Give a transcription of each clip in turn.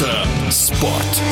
Мотоспорт.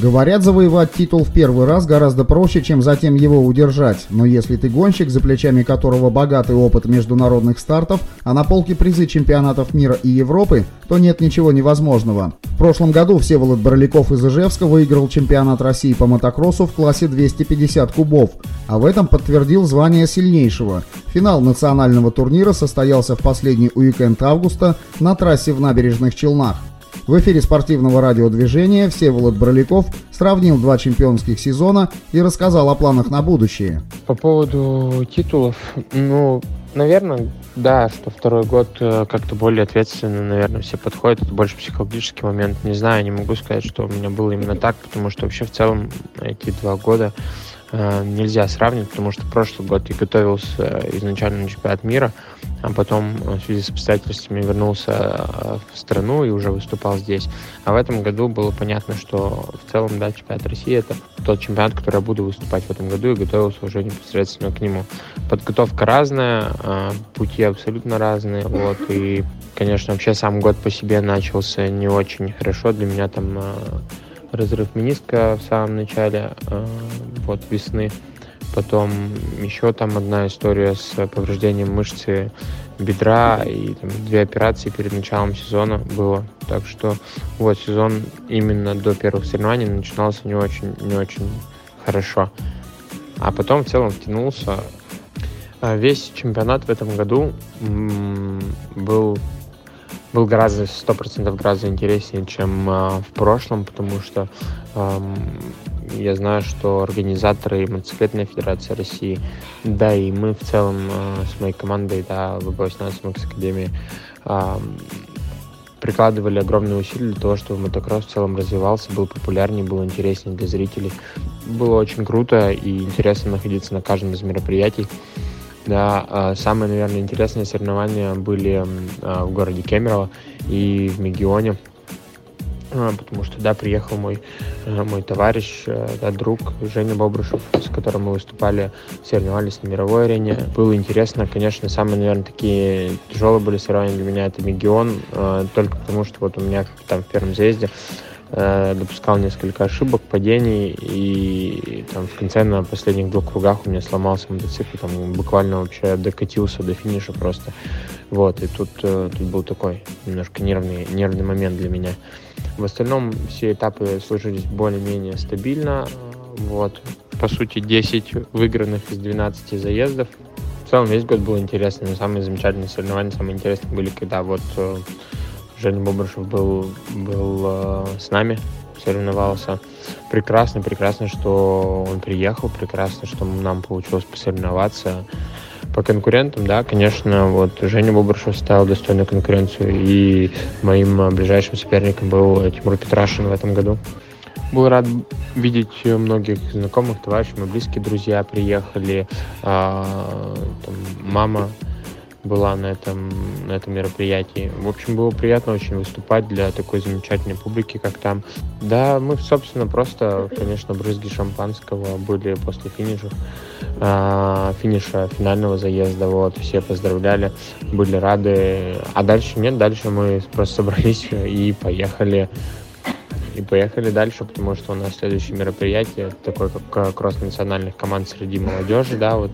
Говорят, завоевать титул в первый раз гораздо проще, чем затем его удержать. Но если ты гонщик, за плечами которого богатый опыт международных стартов, а на полке призы чемпионатов мира и Европы, то нет ничего невозможного. Прошлом году Всеволод Боровиков из Ижевска выиграл чемпионат России по мотокроссу в классе 250 кубов, а в этом подтвердил звание сильнейшего. Финал национального турнира состоялся в последний уикенд августа на трассе в набережных Челнах. В эфире спортивного радиодвижения Всеволод Броляков сравнил два чемпионских сезона и рассказал о планах на будущее. По поводу титулов, ну, наверное, да, что второй год э, как-то более ответственно, наверное, все подходят. Это больше психологический момент. Не знаю, не могу сказать, что у меня было именно так, потому что вообще в целом эти два года нельзя сравнивать, потому что прошлый год я готовился изначально на чемпионат мира, а потом э, в связи с обстоятельствами вернулся э, в страну и уже выступал здесь. А в этом году было понятно, что в целом, да, чемпионат России это тот чемпионат, который я буду выступать в этом году и готовился уже непосредственно к нему. Подготовка разная, пути абсолютно разные, вот, и, конечно, вообще сам год по себе начался не очень хорошо. Для меня там разрыв мениска в самом начале э, вот весны. Потом еще там одна история с повреждением мышцы бедра и там, две операции перед началом сезона было. Так что вот сезон именно до первых соревнований начинался не очень, не очень хорошо. А потом в целом втянулся. А весь чемпионат в этом году был был гораздо, сто процентов гораздо интереснее, чем э, в прошлом, потому что э, я знаю, что организаторы мотоциклетной федерации России, да и мы в целом э, с моей командой, да, ВБ-18 Макс Академии, э, прикладывали огромные усилия для того, чтобы мотокросс в целом развивался, был популярнее, был интереснее для зрителей. Было очень круто и интересно находиться на каждом из мероприятий. Да, а, самые, наверное, интересные соревнования были а, в городе Кемерово и в Мегионе, а, потому что, да, приехал мой, мой товарищ, да, друг Женя Бобрушев, с которым мы выступали, соревновались на мировой арене. Было интересно, конечно, самые, наверное, такие тяжелые были соревнования для меня, это Мегион, только потому что вот у меня там в первом заезде Э, допускал несколько ошибок, падений, и там в конце на последних двух кругах у меня сломался мотоцикл, там буквально вообще докатился до финиша просто. Вот, и тут, э, тут был такой немножко нервный, нервный момент для меня. В остальном все этапы сложились более-менее стабильно. Вот, по сути, 10 выигранных из 12 заездов. В целом весь год был интересный, но самые замечательные соревнования, самые интересные были, когда вот э, Женя Бобрышев был, был э, с нами, соревновался. Прекрасно, прекрасно, что он приехал, прекрасно, что нам получилось посоревноваться. По конкурентам, да, конечно, вот Женя Бобрышев ставил достойную конкуренцию, и моим э, ближайшим соперником был Тимур Петрашин в этом году. Был рад видеть многих знакомых, товарищей, мои близкие друзья приехали, а, там, мама была на этом, на этом мероприятии. В общем, было приятно очень выступать для такой замечательной публики, как там. Да, мы, собственно, просто, конечно, брызги шампанского были после финиша, э, финиша финального заезда. Вот, все поздравляли, были рады. А дальше нет, дальше мы просто собрались и поехали и поехали дальше, потому что у нас следующее мероприятие, такое как кросс национальных команд среди молодежи, да, вот.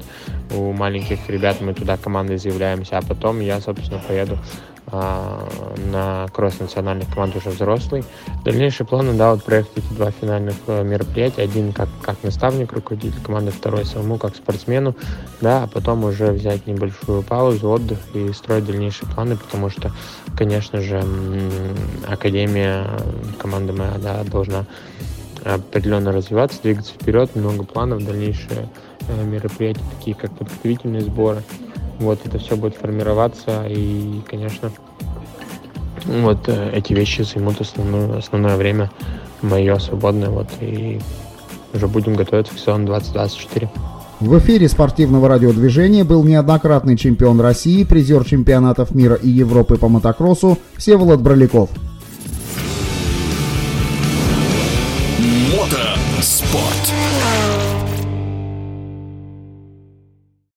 У маленьких ребят мы туда командой заявляемся, а потом я, собственно, поеду на кросс национальных команд уже взрослый. Дальнейшие планы, да, вот проехать эти два финальных э, мероприятия. Один как, как наставник, руководитель команды, второй самому как спортсмену, да, а потом уже взять небольшую паузу, отдых и строить дальнейшие планы, потому что, конечно же, академия, команда моя, да, должна определенно развиваться, двигаться вперед, много планов, дальнейшие э, мероприятия, такие как подготовительные сборы, вот это все будет формироваться, и, конечно, вот э, эти вещи займут основное, основное время мое свободное, вот, и уже будем готовиться к сезону 2024. В эфире спортивного радиодвижения был неоднократный чемпион России, призер чемпионатов мира и Европы по мотокроссу Всеволод Броляков. Мотоспорт.